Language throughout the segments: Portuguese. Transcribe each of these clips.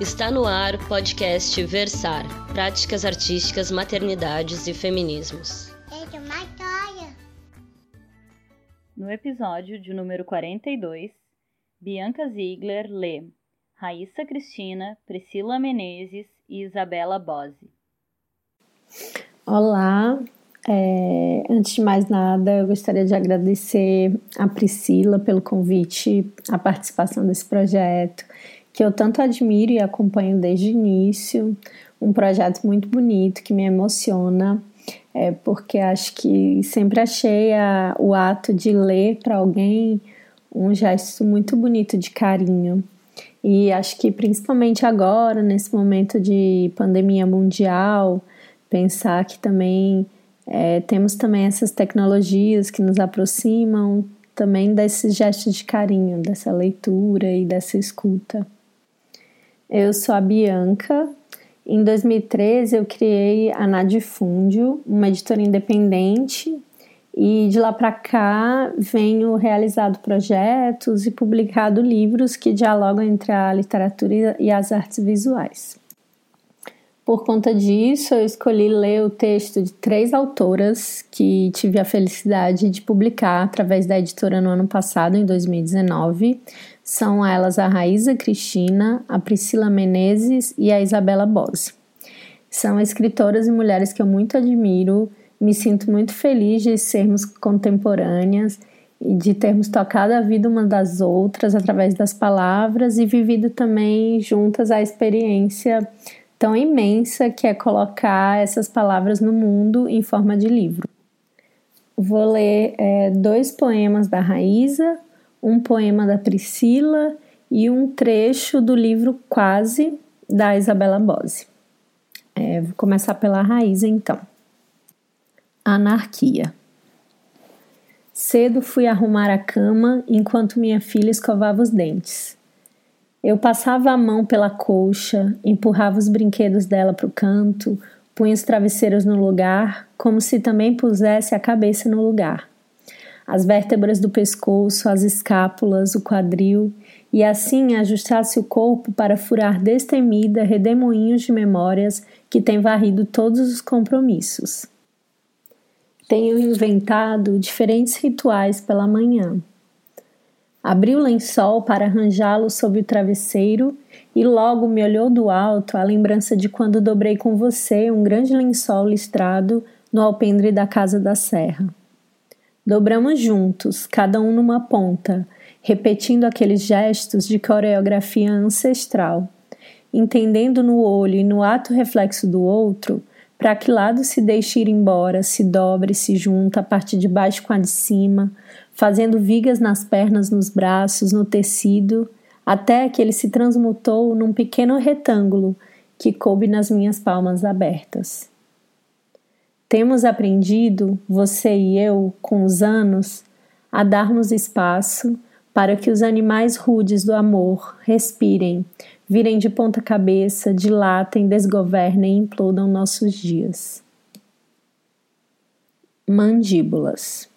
Está no ar o podcast Versar Práticas Artísticas, Maternidades e Feminismos. No episódio de número 42, Bianca Ziegler lê Raíssa Cristina, Priscila Menezes e Isabela Bose. Olá, é, antes de mais nada, eu gostaria de agradecer a Priscila pelo convite, a participação desse projeto, que eu tanto admiro e acompanho desde o início. Um projeto muito bonito que me emociona, é, porque acho que sempre achei a, o ato de ler para alguém um gesto muito bonito de carinho. E acho que principalmente agora, nesse momento de pandemia mundial, pensar que também é, temos também essas tecnologias que nos aproximam também desses gestos de carinho, dessa leitura e dessa escuta. Eu sou a Bianca. Em 2013 eu criei a Nadifúndio, uma editora independente, e de lá para cá venho realizado projetos e publicado livros que dialogam entre a literatura e as artes visuais. Por conta disso, eu escolhi ler o texto de três autoras que tive a felicidade de publicar através da editora no ano passado, em 2019. São elas a Raíza Cristina, a Priscila Menezes e a Isabela Bose. São escritoras e mulheres que eu muito admiro, me sinto muito feliz de sermos contemporâneas e de termos tocado a vida uma das outras através das palavras e vivido também juntas a experiência tão imensa que é colocar essas palavras no mundo em forma de livro. Vou ler é, dois poemas da Raíza, um poema da Priscila e um trecho do livro Quase da Isabela Bose. É, vou começar pela Raíza então. Anarquia. Cedo fui arrumar a cama enquanto minha filha escovava os dentes. Eu passava a mão pela colcha, empurrava os brinquedos dela para o canto, punha os travesseiros no lugar, como se também pusesse a cabeça no lugar. As vértebras do pescoço, as escápulas, o quadril, e assim ajustasse o corpo para furar destemida redemoinhos de memórias que têm varrido todos os compromissos. Tenho inventado diferentes rituais pela manhã. Abri o lençol para arranjá-lo sob o travesseiro e logo me olhou do alto a lembrança de quando dobrei com você um grande lençol listrado no alpendre da casa da serra. Dobramos juntos, cada um numa ponta, repetindo aqueles gestos de coreografia ancestral, entendendo no olho e no ato reflexo do outro para que lado se deixe ir embora, se dobre, se junta, a parte de baixo com a de cima, fazendo vigas nas pernas, nos braços, no tecido, até que ele se transmutou num pequeno retângulo que coube nas minhas palmas abertas. Temos aprendido, você e eu, com os anos, a darmos espaço para que os animais rudes do amor respirem, virem de ponta cabeça, dilatem, desgovernem e implodam nossos dias. Mandíbulas.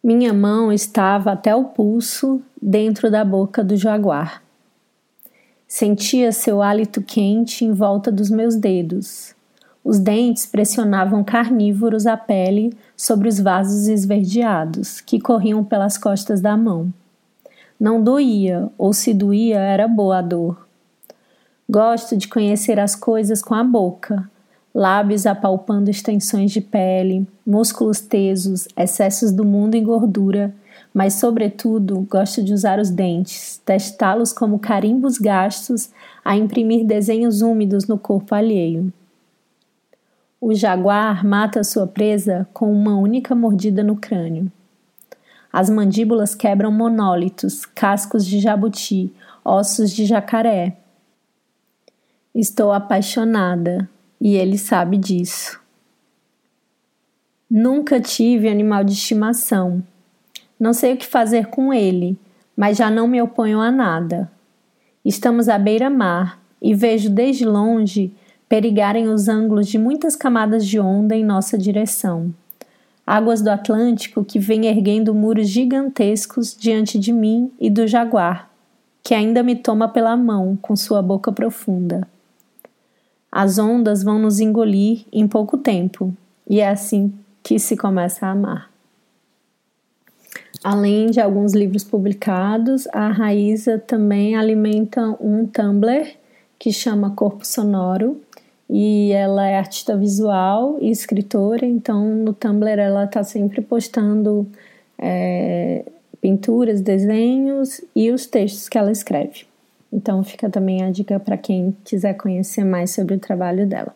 Minha mão estava até o pulso dentro da boca do jaguar. Sentia seu hálito quente em volta dos meus dedos. Os dentes pressionavam carnívoros a pele sobre os vasos esverdeados que corriam pelas costas da mão. Não doía, ou se doía, era boa a dor. Gosto de conhecer as coisas com a boca, lábios apalpando extensões de pele, músculos tesos, excessos do mundo em gordura, mas, sobretudo, gosto de usar os dentes, testá-los como carimbos gastos a imprimir desenhos úmidos no corpo alheio. O jaguar mata sua presa com uma única mordida no crânio. As mandíbulas quebram monólitos, cascos de jabuti, ossos de jacaré. Estou apaixonada e ele sabe disso. Nunca tive animal de estimação. Não sei o que fazer com ele, mas já não me oponho a nada. Estamos à beira-mar e vejo desde longe perigarem os ângulos de muitas camadas de onda em nossa direção águas do Atlântico que vêm erguendo muros gigantescos diante de mim e do jaguar, que ainda me toma pela mão com sua boca profunda. As ondas vão nos engolir em pouco tempo, e é assim que se começa a amar. Além de alguns livros publicados, a Raíza também alimenta um Tumblr que chama Corpo Sonoro e ela é artista visual e escritora, então no Tumblr ela está sempre postando é, pinturas, desenhos e os textos que ela escreve. Então fica também a dica para quem quiser conhecer mais sobre o trabalho dela.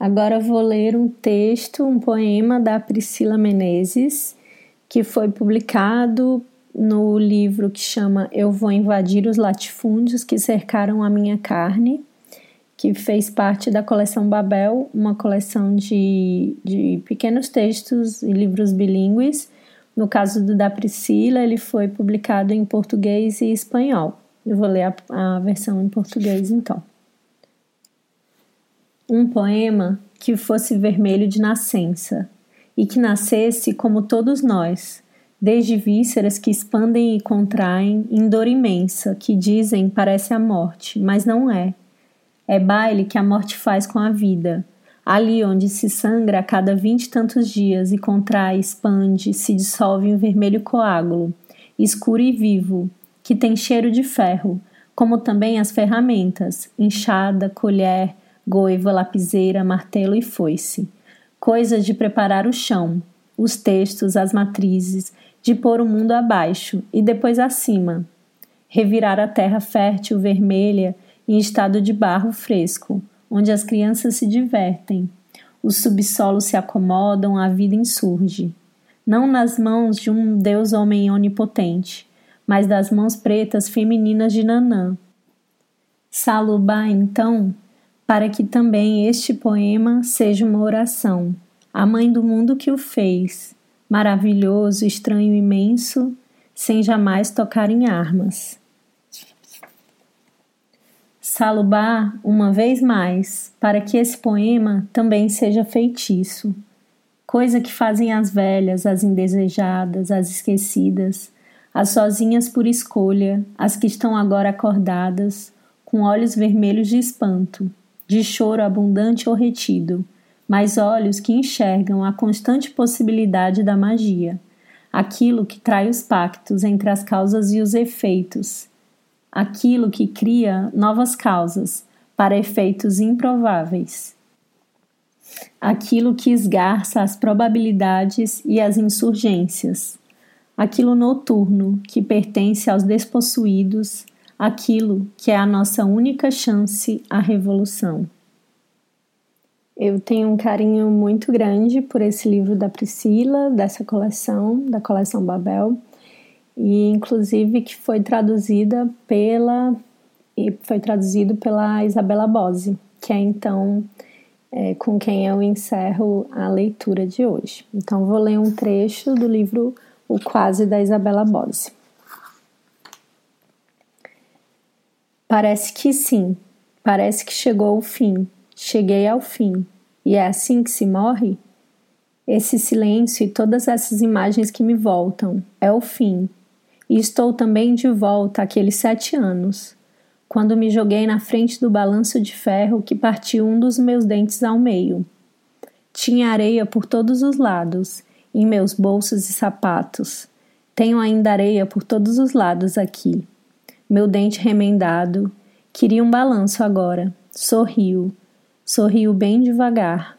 Agora vou ler um texto, um poema da Priscila Menezes, que foi publicado no livro que chama Eu Vou Invadir os Latifúndios que Cercaram a Minha Carne, que fez parte da coleção Babel, uma coleção de, de pequenos textos e livros bilíngues. No caso do da Priscila, ele foi publicado em português e espanhol. Eu vou ler a, a versão em português então. Um poema que fosse vermelho de nascença e que nascesse como todos nós, desde vísceras que expandem e contraem em dor imensa, que dizem parece a morte, mas não é. É baile que a morte faz com a vida, ali onde se sangra a cada vinte e tantos dias e contrai, expande, se dissolve em vermelho coágulo, escuro e vivo, que tem cheiro de ferro, como também as ferramentas, enxada, colher, goiva, lapiseira, martelo e foice. Coisas de preparar o chão, os textos, as matrizes, de pôr o mundo abaixo e depois acima, revirar a terra fértil vermelha em estado de barro fresco, onde as crianças se divertem, os subsolos se acomodam, a vida insurge. Não nas mãos de um Deus homem onipotente, mas das mãos pretas femininas de Nanã. Salubá, então, para que também este poema seja uma oração, a mãe do mundo que o fez, maravilhoso, estranho, imenso, sem jamais tocar em armas. Salubá, uma vez mais, para que esse poema também seja feitiço, coisa que fazem as velhas, as indesejadas, as esquecidas, as sozinhas por escolha, as que estão agora acordadas, com olhos vermelhos de espanto, de choro abundante ou retido mas olhos que enxergam a constante possibilidade da magia, aquilo que trai os pactos entre as causas e os efeitos, aquilo que cria novas causas para efeitos improváveis, aquilo que esgarça as probabilidades e as insurgências, aquilo noturno que pertence aos despossuídos, aquilo que é a nossa única chance à revolução. Eu tenho um carinho muito grande por esse livro da Priscila, dessa coleção, da coleção Babel, e inclusive que foi traduzida pela e foi traduzido pela Isabela Bose, que é então é, com quem eu encerro a leitura de hoje. Então vou ler um trecho do livro O Quase da Isabela Bose. Parece que sim, parece que chegou o fim Cheguei ao fim. E é assim que se morre? Esse silêncio e todas essas imagens que me voltam é o fim. E estou também de volta àqueles sete anos, quando me joguei na frente do balanço de ferro que partiu um dos meus dentes ao meio. Tinha areia por todos os lados, em meus bolsos e sapatos. Tenho ainda areia por todos os lados aqui. Meu dente remendado. Queria um balanço agora. Sorriu Sorriu bem devagar.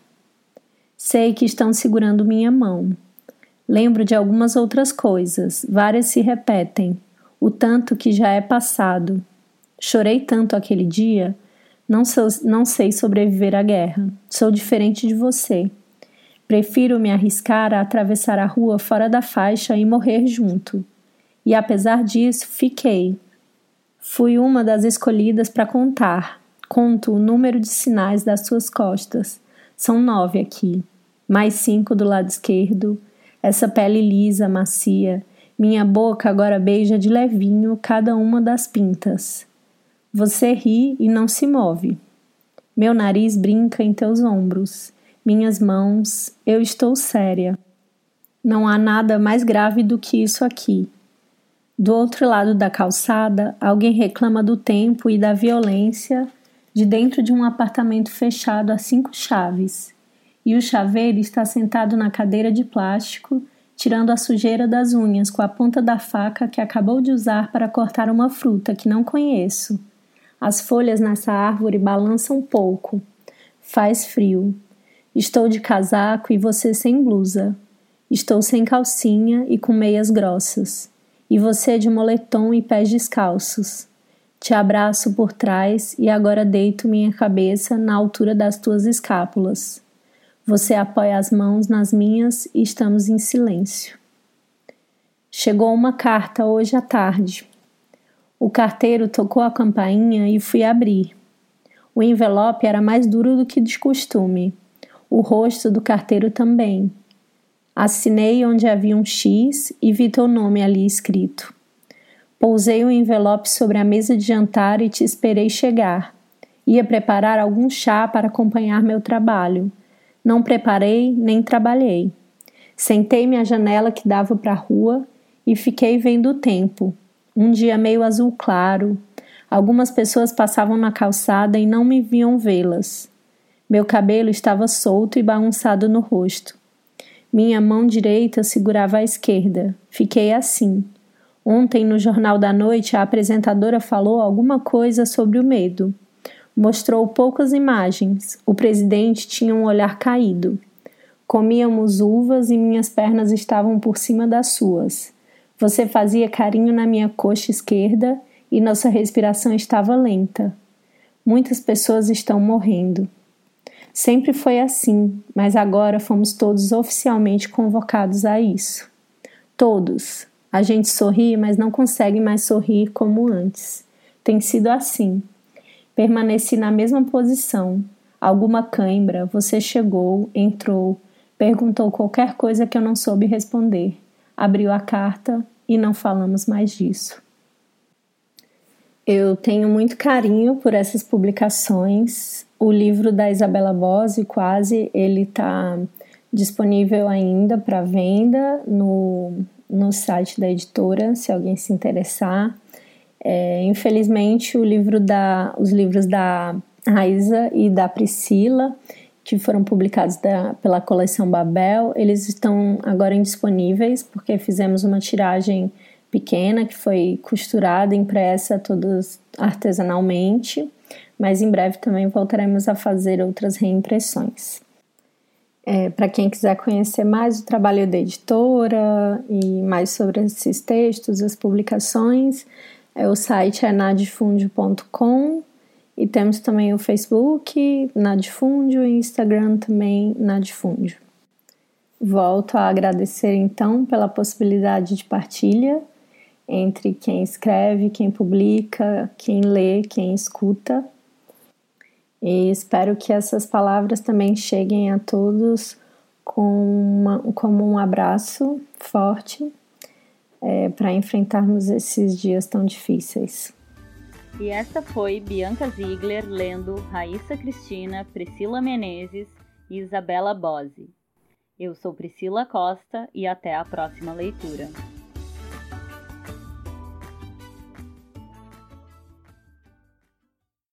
Sei que estão segurando minha mão. Lembro de algumas outras coisas, várias se repetem, o tanto que já é passado. Chorei tanto aquele dia, não, sou, não sei sobreviver à guerra. Sou diferente de você. Prefiro me arriscar a atravessar a rua fora da faixa e morrer junto. E apesar disso, fiquei. Fui uma das escolhidas para contar, Conto o número de sinais das suas costas. São nove aqui, mais cinco do lado esquerdo. Essa pele lisa, macia. Minha boca agora beija de levinho cada uma das pintas. Você ri e não se move. Meu nariz brinca em teus ombros. Minhas mãos, eu estou séria. Não há nada mais grave do que isso aqui. Do outro lado da calçada, alguém reclama do tempo e da violência de dentro de um apartamento fechado a cinco chaves. E o chaveiro está sentado na cadeira de plástico, tirando a sujeira das unhas com a ponta da faca que acabou de usar para cortar uma fruta que não conheço. As folhas nessa árvore balançam um pouco. Faz frio. Estou de casaco e você sem blusa. Estou sem calcinha e com meias grossas e você de moletom e pés descalços. Te abraço por trás e agora deito minha cabeça na altura das tuas escápulas. Você apoia as mãos nas minhas e estamos em silêncio. Chegou uma carta hoje à tarde. O carteiro tocou a campainha e fui abrir. O envelope era mais duro do que de costume. O rosto do carteiro também. Assinei onde havia um X e vi teu nome ali escrito. Pousei o envelope sobre a mesa de jantar e te esperei chegar. Ia preparar algum chá para acompanhar meu trabalho. Não preparei nem trabalhei. Sentei-me à janela que dava para a rua e fiquei vendo o tempo. Um dia meio azul claro. Algumas pessoas passavam na calçada e não me viam vê-las. Meu cabelo estava solto e bagunçado no rosto. Minha mão direita segurava a esquerda. Fiquei assim. Ontem, no Jornal da Noite, a apresentadora falou alguma coisa sobre o medo. Mostrou poucas imagens. O presidente tinha um olhar caído. Comíamos uvas e minhas pernas estavam por cima das suas. Você fazia carinho na minha coxa esquerda e nossa respiração estava lenta. Muitas pessoas estão morrendo. Sempre foi assim, mas agora fomos todos oficialmente convocados a isso. Todos. A gente sorri, mas não consegue mais sorrir como antes. Tem sido assim. Permaneci na mesma posição. Alguma cãibra, você chegou, entrou, perguntou qualquer coisa que eu não soube responder. Abriu a carta e não falamos mais disso. Eu tenho muito carinho por essas publicações. O livro da Isabela Bose, quase, ele está disponível ainda para venda no, no site da editora, se alguém se interessar. É, infelizmente, o livro da, os livros da Raíza e da Priscila, que foram publicados da, pela coleção Babel, eles estão agora indisponíveis, porque fizemos uma tiragem pequena que foi costurada, impressa todos artesanalmente, mas em breve também voltaremos a fazer outras reimpressões. É, Para quem quiser conhecer mais o trabalho da editora e mais sobre esses textos, as publicações, o site é nadifundio.com e temos também o Facebook, Nadifundio, e Instagram também, Nadifundio. Volto a agradecer então pela possibilidade de partilha entre quem escreve, quem publica, quem lê, quem escuta. E espero que essas palavras também cheguem a todos com uma, como um abraço forte é, para enfrentarmos esses dias tão difíceis. E essa foi Bianca Ziegler lendo Raíssa Cristina, Priscila Menezes e Isabela Bose. Eu sou Priscila Costa e até a próxima leitura.